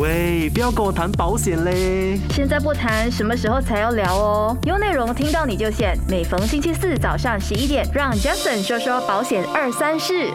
喂，不要跟我谈保险嘞！现在不谈，什么时候才要聊哦？有内容听到你就选。每逢星期四早上十一点，让 Jason 说说保险二三事。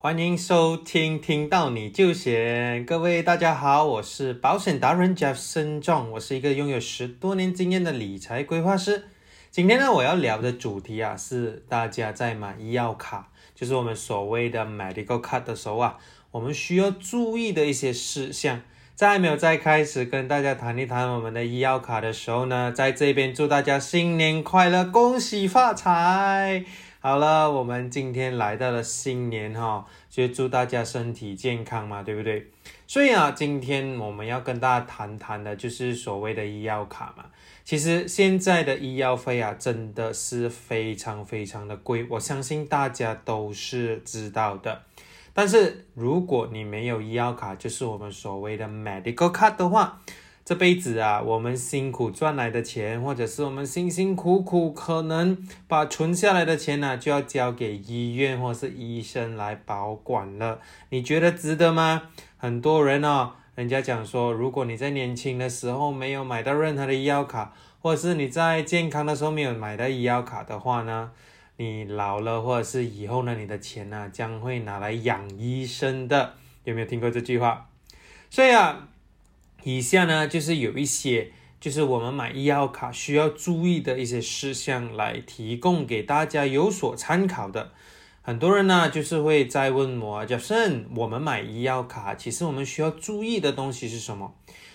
欢迎收听，听到你就选。各位大家好，我是保险达人 Jason John，我是一个拥有十多年经验的理财规划师。今天呢，我要聊的主题啊，是大家在买医药卡，就是我们所谓的 medical card 的时候啊。我们需要注意的一些事项，在没有再开始跟大家谈一谈我们的医药卡的时候呢，在这边祝大家新年快乐，恭喜发财！好了，我们今天来到了新年哈，就祝大家身体健康嘛，对不对？所以啊，今天我们要跟大家谈谈的就是所谓的医药卡嘛。其实现在的医药费啊，真的是非常非常的贵，我相信大家都是知道的。但是如果你没有医药卡，就是我们所谓的 medical card 的话，这辈子啊，我们辛苦赚来的钱，或者是我们辛辛苦苦可能把存下来的钱呢，就要交给医院或是医生来保管了。你觉得值得吗？很多人哦，人家讲说，如果你在年轻的时候没有买到任何的医药卡，或者是你在健康的时候没有买到医药卡的话呢？你老了，或者是以后呢？你的钱呢，将会拿来养医生的，有没有听过这句话？所以啊，以下呢，就是有一些，就是我们买医药卡需要注意的一些事项，来提供给大家有所参考的。很多人呢，就是会在问我，叫甚，我们买医药卡，其实我们需要注意的东西是什么？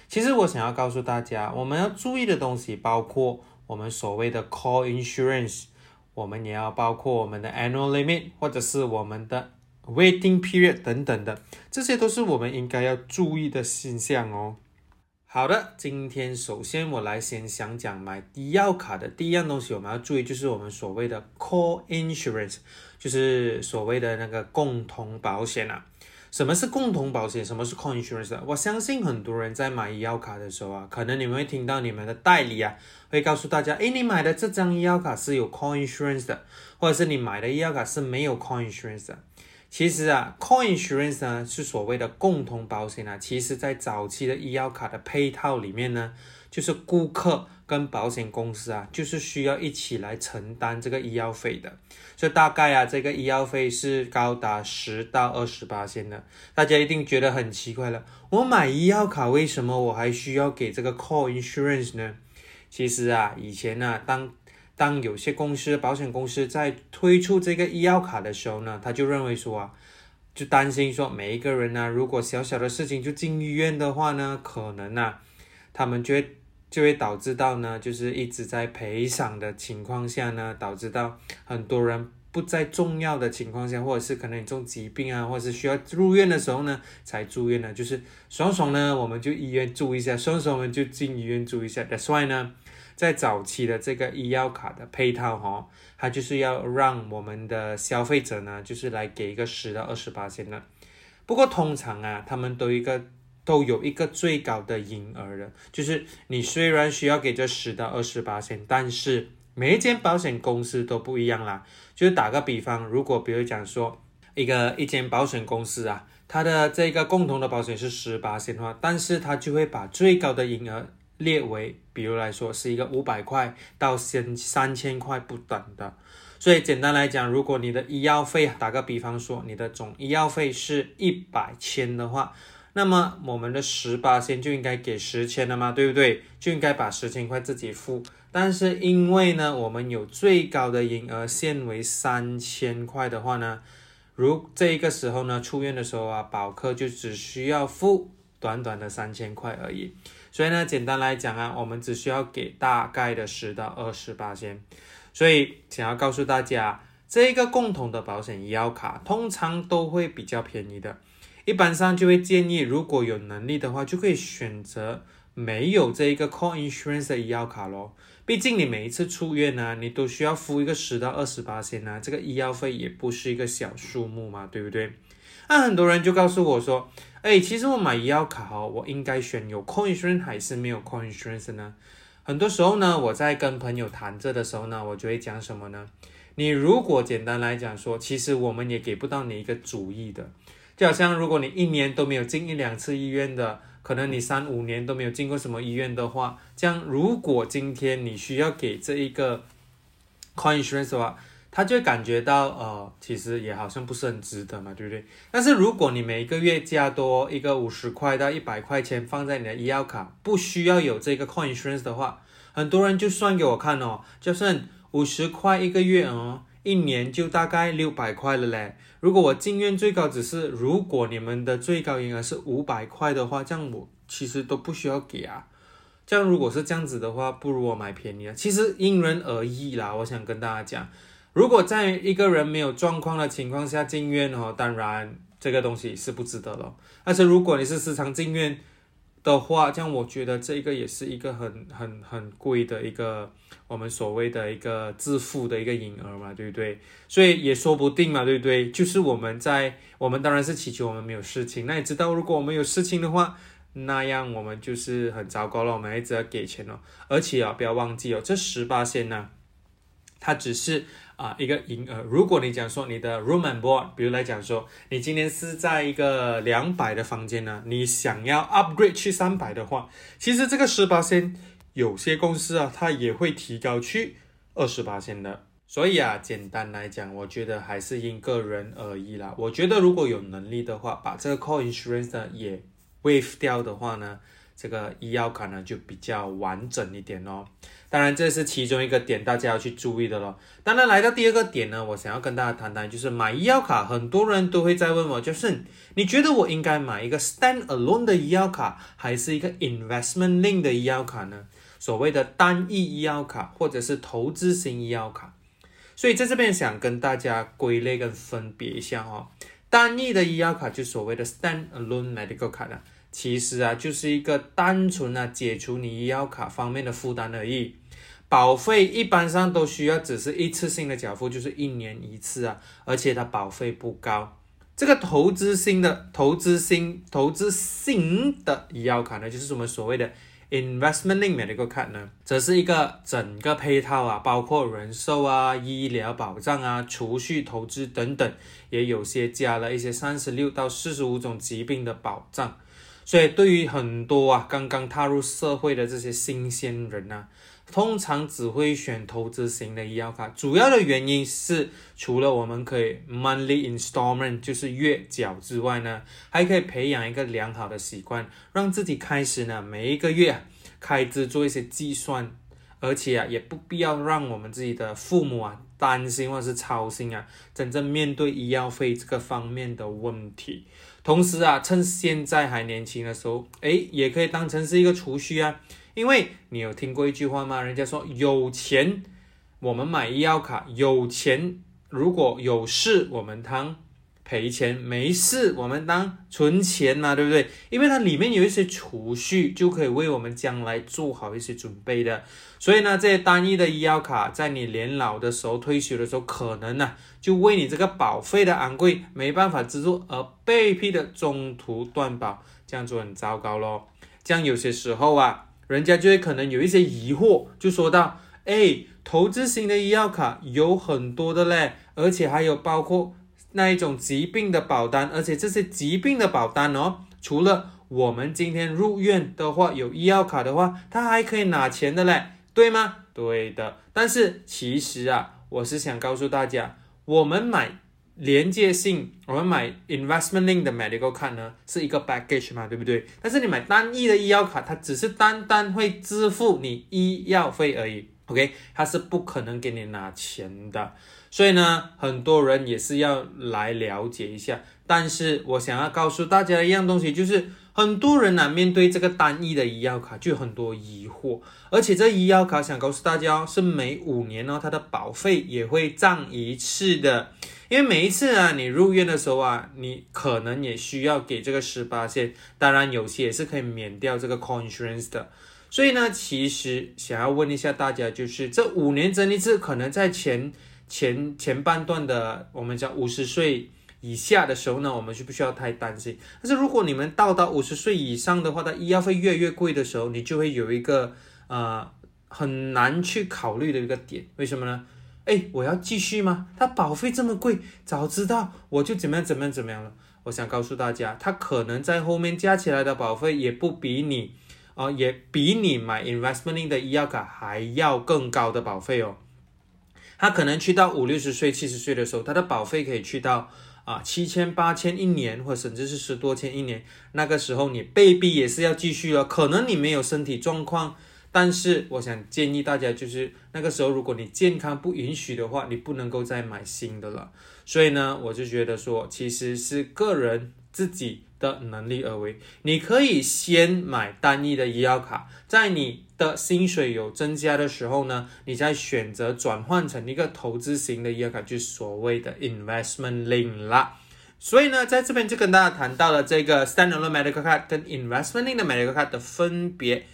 其实我想要告诉大家，我们要注意的东西包括我们所谓的 Core Insurance。我们也要包括我们的 annual limit，或者是我们的 waiting period 等等的，这些都是我们应该要注意的现象哦。好的，今天首先我来先想讲买医药卡的第一样东西，我们要注意就是我们所谓的 core insurance，就是所谓的那个共同保险啊。什么是共同保险？什么是 co-insurance？我相信很多人在买医药卡的时候啊，可能你们会听到你们的代理啊，会告诉大家，诶，你买的这张医药卡是有 co-insurance 的，或者是你买的医药卡是没有 co-insurance 的。其实啊 co-insurance 呢是所谓的共同保险啊，其实在早期的医药卡的配套里面呢，就是顾客。跟保险公司啊，就是需要一起来承担这个医药费的，所以大概啊，这个医药费是高达十到二十八千的。大家一定觉得很奇怪了，我买医药卡为什么我还需要给这个 core insurance 呢？其实啊，以前呢，当当有些公司保险公司在推出这个医药卡的时候呢，他就认为说啊，就担心说每一个人呢，如果小小的事情就进医院的话呢，可能啊，他们觉就会导致到呢，就是一直在赔偿的情况下呢，导致到很多人不在重要的情况下，或者是可能你中疾病啊，或者是需要入院的时候呢，才住院呢。就是爽爽呢，我们就医院住一下，爽爽我们就进医院住一下。That's why 呢，在早期的这个医药卡的配套哈，它就是要让我们的消费者呢，就是来给一个十到二十八千的。不过通常啊，他们都一个。都有一个最高的银额的，就是你虽然需要给这十到二十八千，但是每一间保险公司都不一样啦。就是打个比方，如果比如讲说一个一间保险公司啊，它的这个共同的保险是十八千的话，但是它就会把最高的银额列为，比如来说是一个五百块到三三千块不等的。所以简单来讲，如果你的医药费，打个比方说你的总医药费是一百千的话。那么我们的十八千就应该给十千了吗？对不对？就应该把十千块自己付。但是因为呢，我们有最高的营额限为三千块的话呢，如这一个时候呢，出院的时候啊，保客就只需要付短短的三千块而已。所以呢，简单来讲啊，我们只需要给大概的十到二十八千。所以想要告诉大家，这个共同的保险医药卡通常都会比较便宜的。一般上就会建议，如果有能力的话，就可以选择没有这一个 co-insurance 的医药卡咯。毕竟你每一次出院呢，你都需要付一个十到二十八千呢，这个医药费也不是一个小数目嘛，对不对？那很多人就告诉我说，哎，其实我买医药卡哦，我应该选有 co-insurance 还是没有 co-insurance 呢？很多时候呢，我在跟朋友谈这的时候呢，我就会讲什么呢？你如果简单来讲说，其实我们也给不到你一个主意的。就好像如果你一年都没有进一两次医院的，可能你三五年都没有进过什么医院的话，这样如果今天你需要给这一个 car insurance 的话，他就感觉到呃，其实也好像不是很值得嘛，对不对？但是如果你每个月加多一个五十块到一百块钱放在你的医药卡，不需要有这个 car insurance 的话，很多人就算给我看哦，就算五十块一个月哦，一年就大概六百块了嘞。如果我进院最高只是，如果你们的最高金额是五百块的话，这样我其实都不需要给啊。这样如果是这样子的话，不如我买便宜啊。其实因人而异啦，我想跟大家讲。如果在一个人没有状况的情况下进院哦，当然这个东西是不值得了。但是如果你是时常进院的话，这样我觉得这个也是一个很很很贵的一个我们所谓的一个自付的一个银额嘛，对不对？所以也说不定嘛，对不对？就是我们在我们当然是祈求我们没有事情，那你知道如果我们有事情的话，那样我们就是很糟糕了，我们一直要给钱哦。而且啊，不要忘记哦，这十八线呢，它只是。啊，一个银额。如果你讲说你的 room and board，比如来讲说，你今天是在一个两百的房间呢，你想要 upgrade 去三百的话，其实这个十八线有些公司啊，它也会提高去二十八线的。所以啊，简单来讲，我觉得还是因个人而异啦。我觉得如果有能力的话，把这个 core insurance 呢也 waive 掉的话呢。这个医药卡呢就比较完整一点哦，当然这是其中一个点，大家要去注意的咯。当然来到第二个点呢，我想要跟大家谈谈，就是买医药卡，很多人都会在问我，就是你觉得我应该买一个 stand alone 的医药卡，还是一个 investment link 的医药卡呢？所谓的单一医药卡或者是投资型医药卡。所以在这边想跟大家归类跟分别一下哦，单一的医药卡就所谓的 stand alone medical 卡啦。其实啊，就是一个单纯啊解除你医药卡方面的负担而已。保费一般上都需要只是一次性的缴付，就是一年一次啊，而且它保费不高。这个投资性的投资性投资性的医药卡呢，就是我们所谓的 investment link medical card 呢，则是一个整个配套啊，包括人寿啊、医疗保障啊、储蓄投资等等，也有些加了一些三十六到四十五种疾病的保障。所以，对于很多啊刚刚踏入社会的这些新鲜人呢，通常只会选投资型的医药卡。主要的原因是，除了我们可以 monthly installment 就是月缴之外呢，还可以培养一个良好的习惯，让自己开始呢每一个月开支做一些计算，而且啊也不必要让我们自己的父母啊担心或者是操心啊，真正面对医药费这个方面的问题。同时啊，趁现在还年轻的时候，诶，也可以当成是一个储蓄啊。因为你有听过一句话吗？人家说有钱我们买医药卡，有钱如果有事我们当赔钱，没事我们当存钱嘛，对不对？因为它里面有一些储蓄，就可以为我们将来做好一些准备的。所以呢，这些单一的医药卡，在你年老的时候、退休的时候，可能呢，就为你这个保费的昂贵没办法支付而被迫的中途断保，这样就很糟糕咯。这样有些时候啊，人家就会可能有一些疑惑，就说到：哎，投资型的医药卡有很多的嘞，而且还有包括那一种疾病的保单，而且这些疾病的保单哦，除了我们今天入院的话有医药卡的话，它还可以拿钱的嘞。对吗？对的，但是其实啊，我是想告诉大家，我们买连接性，我们买 investment link 的 medical card 呢，是一个 package 嘛，对不对？但是你买单一的医药卡，它只是单单会支付你医药费而已，OK？它是不可能给你拿钱的，所以呢，很多人也是要来了解一下。但是我想要告诉大家一样东西，就是。很多人呢，面对这个单一的医药卡就有很多疑惑，而且这医药卡想告诉大家，是每五年呢，它的保费也会涨一次的。因为每一次啊，你入院的时候啊，你可能也需要给这个十八线，当然有些也是可以免掉这个 c o n s u r a n c e 的。所以呢，其实想要问一下大家，就是这五年增一次，可能在前前前半段的，我们讲五十岁。以下的时候呢，我们就不需要太担心。但是如果你们到达五十岁以上的话，它医药费越来越贵的时候，你就会有一个呃很难去考虑的一个点。为什么呢？哎，我要继续吗？它保费这么贵，早知道我就怎么样怎么样怎么样了。我想告诉大家，它可能在后面加起来的保费也不比你，啊、也比你买 investment 的医药卡还要更高的保费哦。他可能去到五六十岁、七十岁的时候，他的保费可以去到啊七千、八千一年，或甚至是十多千一年。那个时候你被逼也是要继续了，可能你没有身体状况。但是我想建议大家，就是那个时候，如果你健康不允许的话，你不能够再买新的了。所以呢，我就觉得说，其实是个人自己的能力而为。你可以先买单一的医药卡，在你的薪水有增加的时候呢，你再选择转换成一个投资型的医药卡，就所谓的 investment link 啦。所以呢，在这边就跟大家谈到了这个 standalone medical card 跟 investment link 的 medical card 的分别。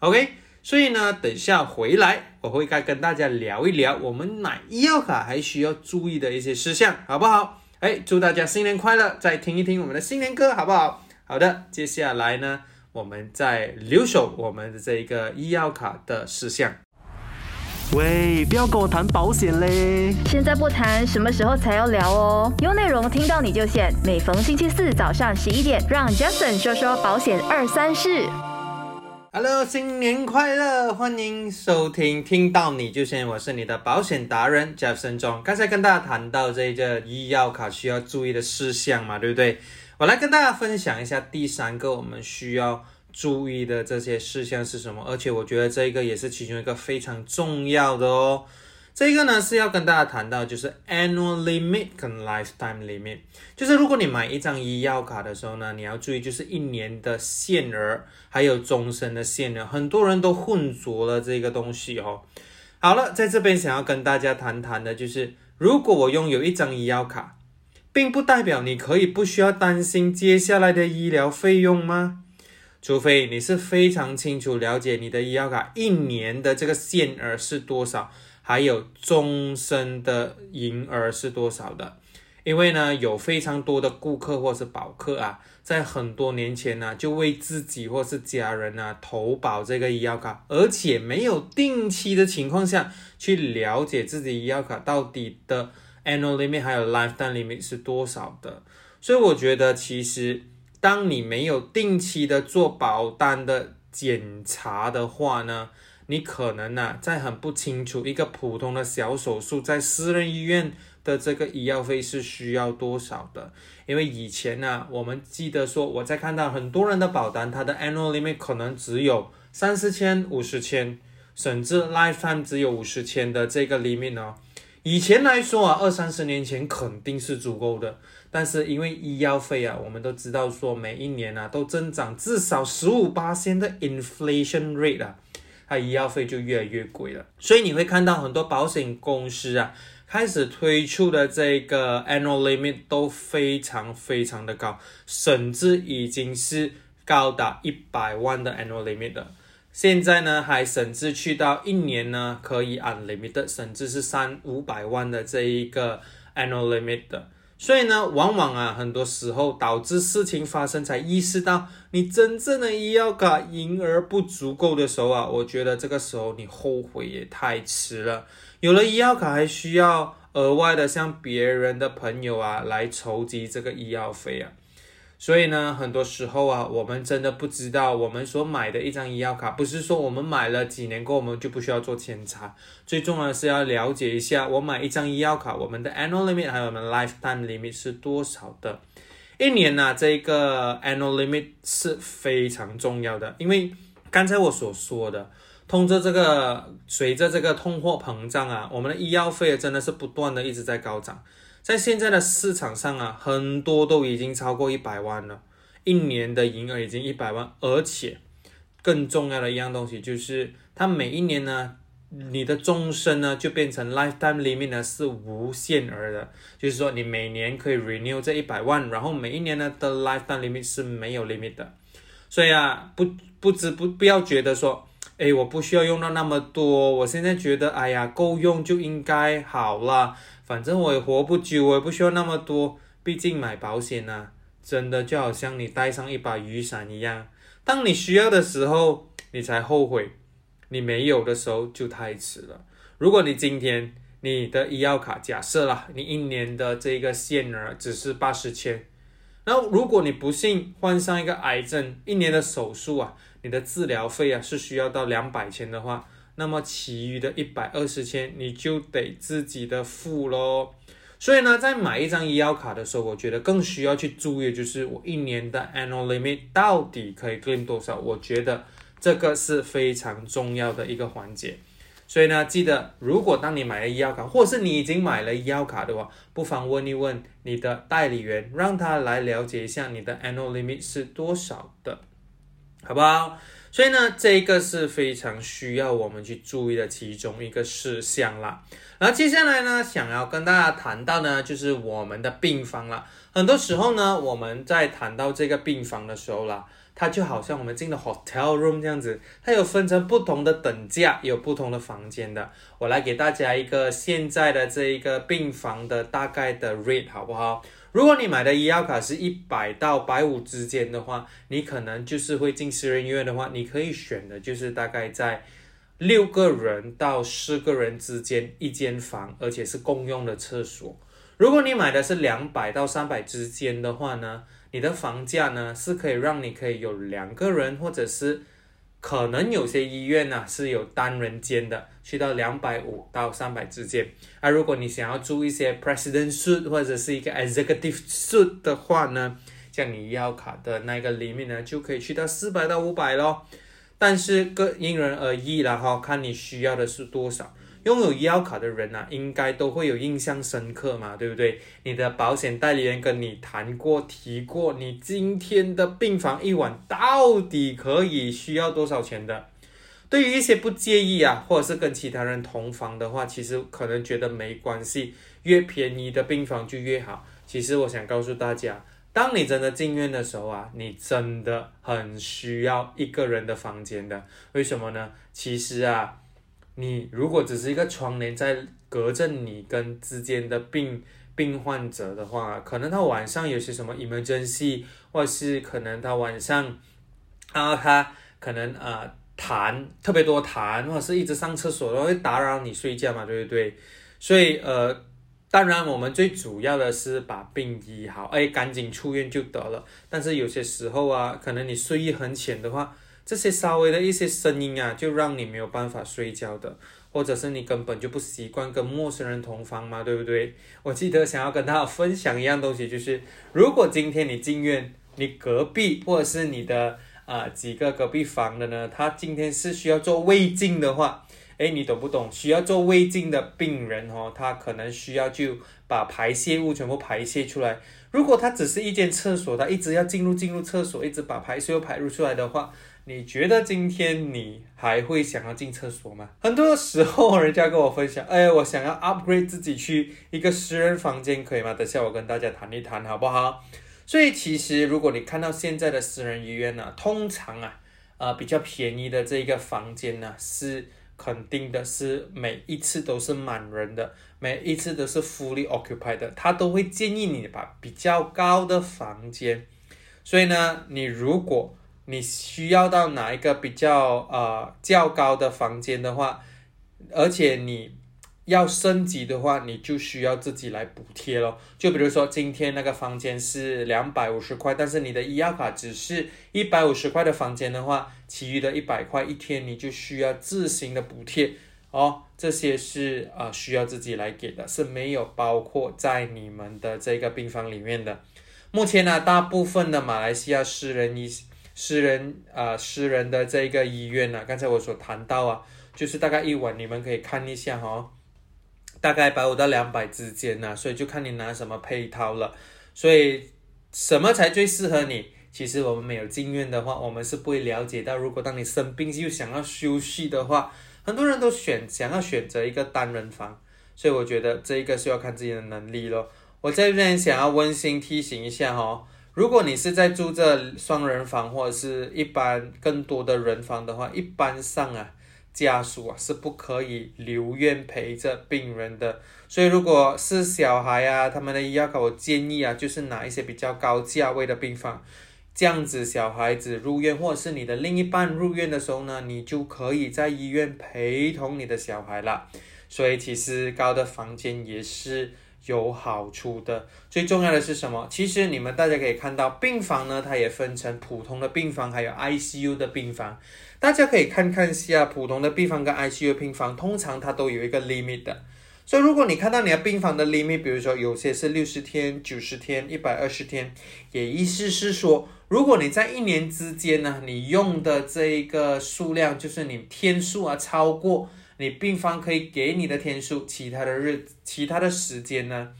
OK。所以呢，等下回来我会该跟大家聊一聊我们买医药卡还需要注意的一些事项，好不好？哎，祝大家新年快乐！再听一听我们的新年歌，好不好？好的，接下来呢，我们再留守我们的这一个医药卡的事项。喂，不要跟我谈保险嘞！现在不谈，什么时候才要聊哦？有内容听到你就现，每逢星期四早上十一点，让 Jason 说说保险二三事。Hello，新年快乐！欢迎收听，听到你就先，我是你的保险达人 Jeff 森中。刚才跟大家谈到这个医药卡需要注意的事项嘛，对不对？我来跟大家分享一下第三个我们需要注意的这些事项是什么，而且我觉得这个也是其中一个非常重要的哦。这个呢是要跟大家谈到，就是 annual limit 跟 lifetime limit。就是如果你买一张医药卡的时候呢，你要注意就是一年的限额，还有终身的限额，很多人都混浊了这个东西哦。好了，在这边想要跟大家谈谈的就是，如果我拥有一张医药卡，并不代表你可以不需要担心接下来的医疗费用吗？除非你是非常清楚了解你的医药卡一年的这个限额是多少。还有终身的银额是多少的？因为呢，有非常多的顾客或是保客啊，在很多年前呢，就为自己或是家人啊投保这个医药卡，而且没有定期的情况下去了解自己医药卡到底的 annual limit 还有 lifetime limit 是多少的。所以我觉得，其实当你没有定期的做保单的检查的话呢，你可能呢、啊，在很不清楚一个普通的小手术在私人医院的这个医药费是需要多少的？因为以前呢、我们记得说我在看到很多人的保单，它的 annual limit 可能只有三四千、五十千，甚至 lifetime 只有五十千的这个 limit 呢。以前来说啊，二三十年前肯定是足够的，但是因为医药费啊，我们都知道说每一年啊都增长至少十五八千的 inflation rate 啊。它医药费就越来越贵了，所以你会看到很多保险公司啊，开始推出的这个 annual limit 都非常非常的高，甚至已经是高达一百万的 annual limit 了。现在呢，还甚至去到一年呢可以 unlimited，甚至是三五百万的这一个 annual limit 的。所以呢，往往啊，很多时候导致事情发生，才意识到你真正的医药卡银额不足够的时候啊，我觉得这个时候你后悔也太迟了。有了医药卡，还需要额外的向别人的朋友啊来筹集这个医药费啊。所以呢，很多时候啊，我们真的不知道，我们所买的一张医药卡，不是说我们买了几年过后，我们就不需要做检查。最重要的是要了解一下，我买一张医药卡，我们的 annual limit 还有我们 lifetime limit 是多少的。一年呢、这个 annual limit 是非常重要的，因为刚才我所说的，通着这个随着这个通货膨胀啊，我们的医药费真的是不断的一直在高涨。在现在的市场上啊，很多都已经超过一百万了，一年的营额已经一百万，而且更重要的一样东西就是，它每一年呢，你的终身呢就变成 lifetime limit 呢是无限额的，就是说你每年可以 renew 这一百万，然后每一年呢的 lifetime limit 是没有 limit 的，所以啊，不不知不不要觉得说。诶，我不需要用到那么多，我现在觉得，哎呀，够用就应该好了。反正我也活不久，我也不需要那么多。毕竟买保险呢、真的就好像你带上一把雨伞一样，当你需要的时候，你才后悔；你没有的时候就太迟了。如果你今天你的医药卡，假设啦，你一年的这个限额只是八十千，然后如果你不幸患上一个癌症，一年的手术啊，你的治疗费啊是需要到两百千的话，那么其余的一百二十千你就得自己的付喽。所以呢，在买一张医药卡的时候，我觉得更需要去注意，就是我一年的 annual limit 到底可以 claim 多少？我觉得这个是非常重要的一个环节。所以呢，记得如果当你买了医药卡，或者是你已经买了医药卡的话，不妨问一问你的代理员，让他来了解一下你的 annual limit 是多少的，好不好？所以呢，这个是非常需要我们去注意的其中一个事项啦。然后接下来呢，想要跟大家谈到呢，就是我们的病房了。很多时候呢，我们在谈到这个病房的时候啦。它就好像我们进的 hotel room 这样子，它有分成不同的等价，有不同的房间的。我来给大家一个现在的这一个病房的大概的 rate 好不好？如果你买的医药卡是一百到百五之间的话，你可能就是会进私人医院的话，你可以选的就是大概在六个人到四个人之间一间房，而且是共用的厕所。如果你买的是两百到三百之间的话呢？你的房价呢是可以让你可以有两个人，或者是可能有些医院呢是有单人间的，去到两百五到三百之间。啊如果你想要住一些 President Suite 或者是一个 Executive Suite 的话呢，像你要卡的那个里面呢就可以去到四百到五百咯。但是各因人而异了哈，看你需要的是多少。拥有医药卡的人呐，应该都会有印象深刻嘛，对不对？你的保险代理人跟你谈过、提过，你今天的病房一晚到底可以需要多少钱的？对于一些不介意啊，或者是跟其他人同房的话，其实可能觉得没关系，越便宜的病房就越好。其实我想告诉大家，当你真的进院的时候啊，你真的很需要一个人的房间的。为什么呢？其实啊。你如果只是一个窗帘在隔着你跟之间的病病患者的话，可能他晚上有些什么 emergency，或是可能他晚上，啊他可能啊痰特别多痰，或者是一直上厕所都会打扰你睡觉嘛，对不对？所以呃，当然我们最主要的是把病医好，哎，赶紧出院就得了。但是有些时候啊，可能你睡意很浅的话。这些稍微的一些声音啊，就让你没有办法睡觉的，或者是你根本就不习惯跟陌生人同房嘛，对不对？我记得想要跟大家分享一样东西，就是如果今天你进院，你隔壁或者是你的啊几个隔壁房的呢，他今天是需要做胃镜的话，诶，你懂不懂？需要做胃镜的病人哦，他可能需要就把排泄物全部排泄出来。如果他只是一间厕所，他一直要进入进入厕所，一直把排泄物排入出来的话。你觉得今天你还会想要进厕所吗？很多时候人家跟我分享，哎，我想要 upgrade 自己去一个私人房间，可以吗？等下我跟大家谈一谈，好不好？所以其实如果你看到现在的私人医院呢，通常啊，呃，比较便宜的这个房间呢，是肯定的是每一次都是满人的，每一次都是 fully occupied 的，他都会建议你把比较高的房间。所以呢，你如果你需要到哪一个比较呃较高的房间的话，而且你要升级的话，你就需要自己来补贴咯。就比如说今天那个房间是两百五十块，但是你的医药卡只是一百五十块的房间的话，其余的一百块一天你就需要自行的补贴哦。这些是啊需要自己来给的，是没有包括在你们的这个病房里面的。目前呢，大部分的马来西亚私人医私人啊，私人的这个医院呢，刚才我所谈到啊，就是大概一晚，你们可以看一下哈，大概百五到两百之间呢，所以就看你拿什么配套了。所以什么才最适合你？其实我们没有进院的话，我们是不会了解到，如果当你生病又想要休息的话，很多人都选想要选择一个单人房，所以我觉得这一个是要看自己的能力咯。我这边想要温馨提醒一下哈。如果你是在住这双人房或者是一般更多的人房的话，一般上啊，家属啊是不可以留院陪着病人的。所以如果是小孩啊，他们的医药卡，我建议啊，就是拿一些比较高价位的病房，这样子小孩子入院或者是你的另一半入院的时候呢，你就可以在医院陪同你的小孩了。所以其实高的房间也是。有好处的。最重要的是什么？其实你们大家可以看到，病房呢，它也分成普通的病房，还有 ICU 的病房。大家可以看看下，普通的病房跟 ICU 病房，通常它都有一个 limit 的。所以如果你看到你的病房的 limit，比如说有些是六十天、九十天、一百二十天，也意思是说，如果你在一年之间呢，你用的这一个数量，就是你天数啊超过你病房可以给你的天数，其他的日、其他的时间呢，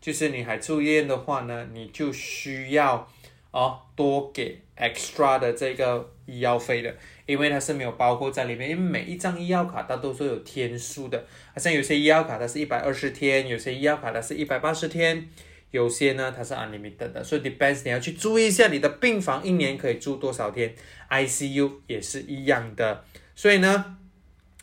就是你还住院的话呢，你就需要哦多给 extra 的这个医药费的。因为它是没有包括在里面，因为每一张医药卡它都是有天数的，好像有些医药卡它是一百二十天，有些医药卡它是一百八十天，有些呢它是 unlimited 的，所以 depends 你要去注意一下你的病房一年可以住多少天，ICU 也是一样的，所以呢，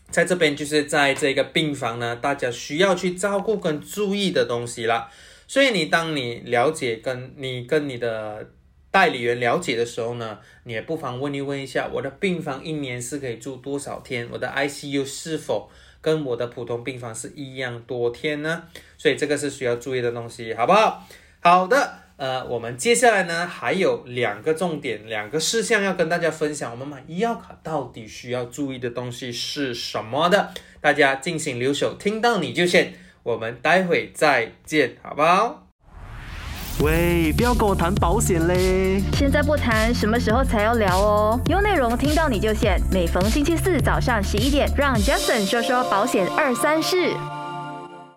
在这边就是在这个病房呢，大家需要去照顾跟注意的东西了，所以你当你了解跟你跟你的。代理员了解的时候呢，你也不妨问一问一下，我的病房一年是可以住多少天？我的 ICU 是否跟我的普通病房是一样多天呢？所以这个是需要注意的东西，好不好？好的，呃，我们接下来呢还有两个重点，两个事项要跟大家分享。我们买医药卡到底需要注意的东西是什么的？大家进行留守，听到你就先，我们待会再见，好不好？喂，不要跟我谈保险嘞！现在不谈，什么时候才要聊哦？有内容听到你就选。每逢星期四早上十一点，让 Jason 说说保险二三事。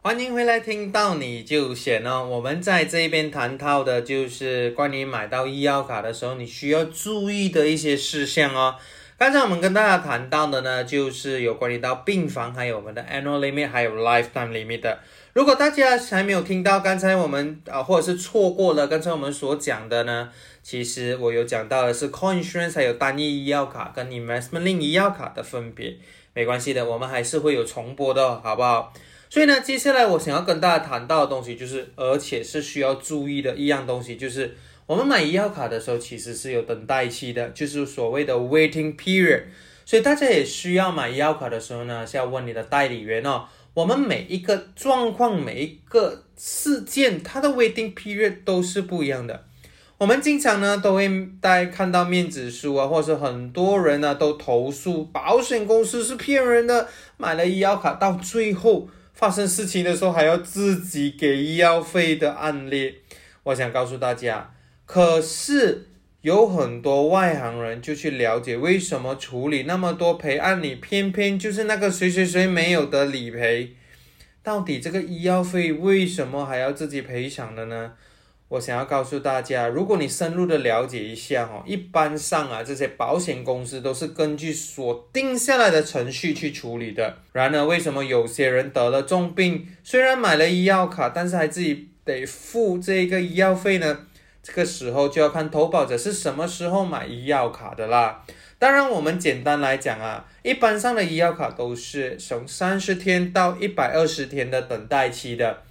欢迎回来，听到你就选哦。我们在这边谈到的就是关于买到医药卡的时候，你需要注意的一些事项哦。刚才我们跟大家谈到的呢，就是有关于到病房，还有我们的 annual limit，还有 lifetime limit 的。如果大家还没有听到刚才我们啊，或者是错过了刚才我们所讲的呢，其实我有讲到的是 coinsurance 还有单一医药卡跟 investment link 医药卡的分别，没关系的，我们还是会有重播的，好不好？所以呢，接下来我想要跟大家谈到的东西就是，而且是需要注意的一样东西，就是我们买医药卡的时候其实是有等待期的，就是所谓的 waiting period，所以大家也需要买医药卡的时候呢，是要问你的代理员哦。我们每一个状况、每一个事件，它的 waiting period 都是不一样的。我们经常呢都会在看到面子书啊，或者是很多人呢都投诉保险公司是骗人的，买了医药卡到最后发生事情的时候还要自己给医药费的案例。我想告诉大家，可是。有很多外行人就去了解为什么处理那么多赔案，你偏偏就是那个谁谁谁没有的理赔，到底这个医药费为什么还要自己赔偿的呢？我想要告诉大家，如果你深入的了解一下哦，一般上啊，这些保险公司都是根据所定下来的程序去处理的。然而，为什么有些人得了重病，虽然买了医药卡，但是还自己得付这个医药费呢？这个时候就要看投保者是什么时候买医药卡的啦。当然，我们简单来讲啊，一般上的医药卡都是从三十天到一百二十天的等待期的。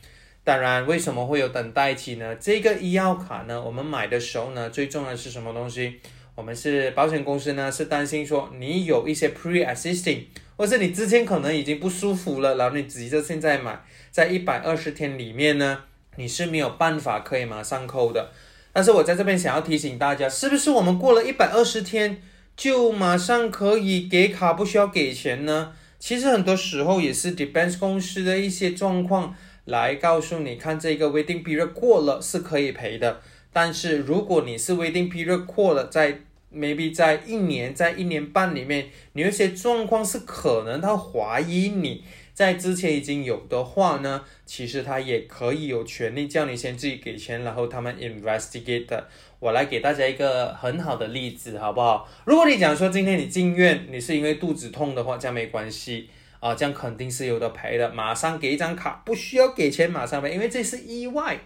当然，为什么会有等待期呢？这个医药卡呢，我们买的时候呢，最重要的是什么东西？我们是保险公司呢，是担心说你有一些 pre-existing，或是你之前可能已经不舒服了，然后你急着现在买，在一百二十天里面呢，你是没有办法可以马上扣的。但是我在这边想要提醒大家，是不是我们过了一百二十天就马上可以给卡，不需要给钱呢？其实很多时候也是 depends 公司的一些状况来告诉你，看这个 waiting period 过了是可以赔的。但是如果你是 waiting period 过了，在 maybe 在一年、在一年半里面，你有些状况是可能他怀疑你。在之前已经有的话呢，其实他也可以有权利叫你先自己给钱，然后他们 investigate。我来给大家一个很好的例子，好不好？如果你讲说今天你进院，你是因为肚子痛的话，这样没关系啊，这样肯定是有的赔的，马上给一张卡，不需要给钱，马上赔，因为这是意外。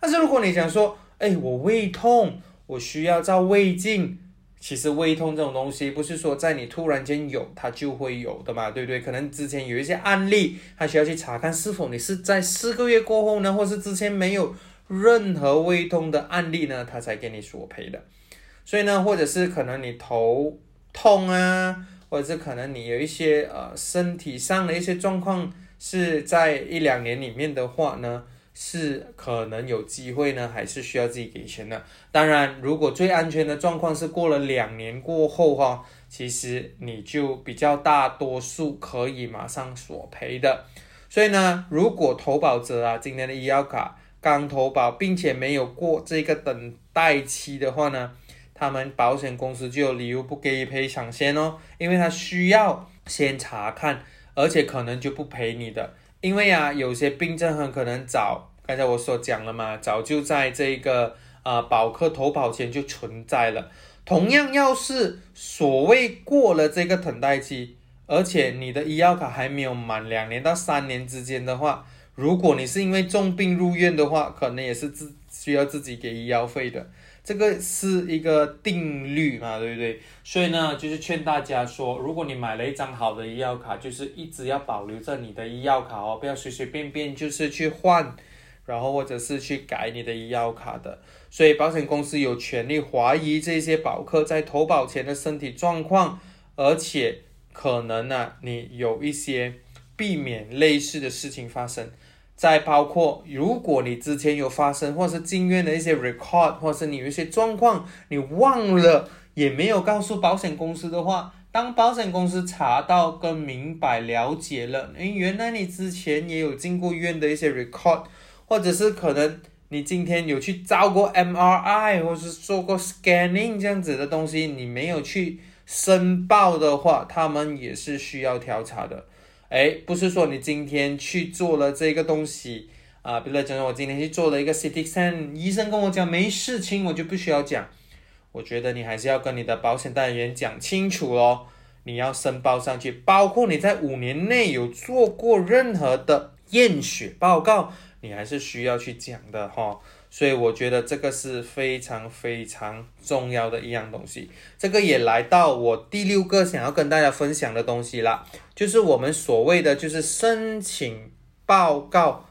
但是如果你讲说，哎，我胃痛，我需要照胃镜。其实胃痛这种东西，不是说在你突然间有，它就会有的嘛，对不对？可能之前有一些案例，他需要去查看是否你是在四个月过后呢，或是之前没有任何胃痛的案例呢，他才给你索赔的。所以呢，或者是可能你头痛啊，或者是可能你有一些呃身体上的一些状况，是在一两年里面的话呢。是可能有机会呢，还是需要自己给钱的。当然，如果最安全的状况是过了两年过后哈，其实你就比较大多数可以马上索赔的。所以呢，如果投保者啊今年的医药卡刚投保，并且没有过这个等待期的话呢，他们保险公司就有理由不给予赔偿先哦，因为他需要先查看，而且可能就不赔你的，因为啊有些病症很可能早。刚才我所讲了嘛，早就在这个啊保客投保前就存在了。同样，要是所谓过了这个等待期，而且你的医药卡还没有满两年到三年之间的话，如果你是因为重病入院的话，可能也是自需要自己给医药费的。这个是一个定律嘛，对不对？所以呢，就是劝大家说，如果你买了一张好的医药卡，就是一直要保留着你的医药卡哦，不要随随便便就是去换。然后或者是去改你的医药卡的，所以保险公司有权利怀疑这些保客在投保前的身体状况，而且可能呢，你有一些避免类似的事情发生。再包括，如果你之前有发生或是进院的一些 record，或是你有一些状况你忘了也没有告诉保险公司的话，当保险公司查到跟明白了解了，诶，原来你之前也有进过院的一些 record。或者是可能你今天有去照过 MRI，或是做过 scanning 这样子的东西，你没有去申报的话，他们也是需要调查的。哎，不是说你今天去做了这个东西啊，比如讲我今天去做了一个 CT scan，医生跟我讲没事情，我就不需要讲。我觉得你还是要跟你的保险代理人讲清楚哦，你要申报上去，包括你在五年内有做过任何的验血报告。你还是需要去讲的哈，所以我觉得这个是非常非常重要的一样东西。这个也来到我第六个想要跟大家分享的东西了，就是我们所谓的就是申请报告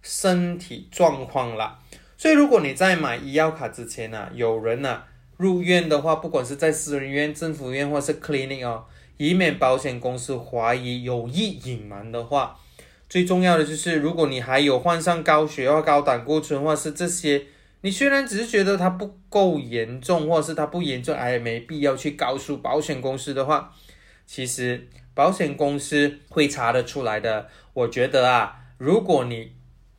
身体状况了。所以如果你在买医药卡之前呢，有人呢入院的话，不管是在私人医院、政府医院或是 clinic 哦，以免保险公司怀疑有意隐瞒的话。最重要的就是，如果你还有患上高血压、高胆固醇，或是这些，你虽然只是觉得它不够严重，或是它不严重，哎，没必要去告诉保险公司的话，其实保险公司会查得出来的。我觉得啊，如果你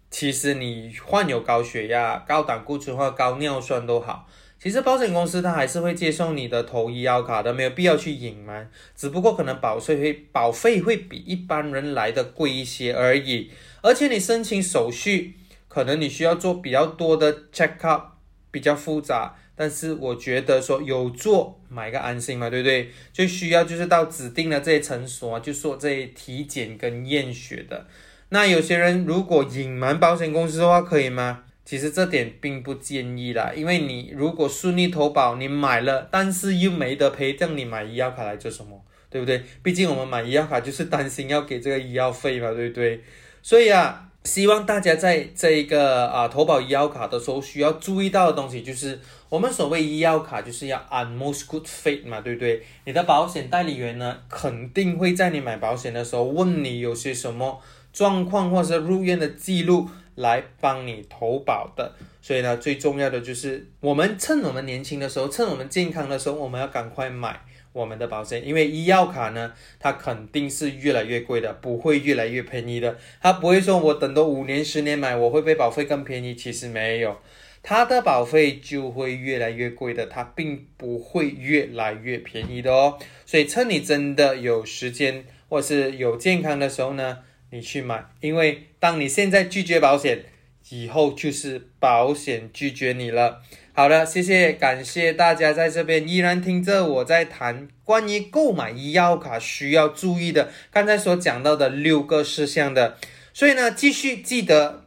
其实你患有高血压、高胆固醇或高尿酸都好。其实保险公司它还是会接受你的投医药卡的，没有必要去隐瞒，只不过可能保税会保费会比一般人来的贵一些而已。而且你申请手续，可能你需要做比较多的 check up，比较复杂。但是我觉得说有做买个安心嘛，对不对？就需要就是到指定的这些诊所啊，就做这些体检跟验血的。那有些人如果隐瞒保险公司的话，可以吗？其实这点并不建议啦，因为你如果顺利投保，你买了，但是又没得赔，这样你买医药卡来做什么？对不对？毕竟我们买医药卡就是担心要给这个医药费嘛，对不对？所以啊，希望大家在这一个啊投保医药卡的时候，需要注意到的东西就是，我们所谓医药卡就是要 on most good faith 嘛，对不对？你的保险代理员呢，肯定会在你买保险的时候问你有些什么状况，或者入院的记录。来帮你投保的，所以呢，最重要的就是我们趁我们年轻的时候，趁我们健康的时候，我们要赶快买我们的保险，因为医药卡呢，它肯定是越来越贵的，不会越来越便宜的。它不会说我等到五年、十年买，我会被保费更便宜，其实没有，它的保费就会越来越贵的，它并不会越来越便宜的哦。所以趁你真的有时间或是有健康的时候呢。你去买，因为当你现在拒绝保险，以后就是保险拒绝你了。好的，谢谢，感谢大家在这边依然听着我在谈关于购买医药卡需要注意的刚才所讲到的六个事项的。所以呢，继续记得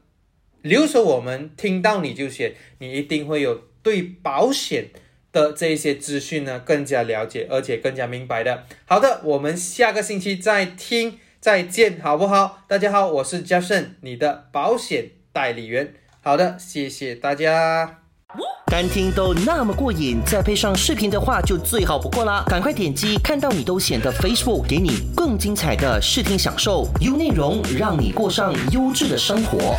留守我们听到你就写，你一定会有对保险的这一些资讯呢更加了解，而且更加明白的。好的，我们下个星期再听。再见，好不好？大家好，我是嘉盛，你的保险代理员。好的，谢谢大家。单听都那么过瘾，再配上视频的话就最好不过啦！赶快点击看到你都显得 Facebook，给你更精彩的视听享受，优内容让你过上优质的生活。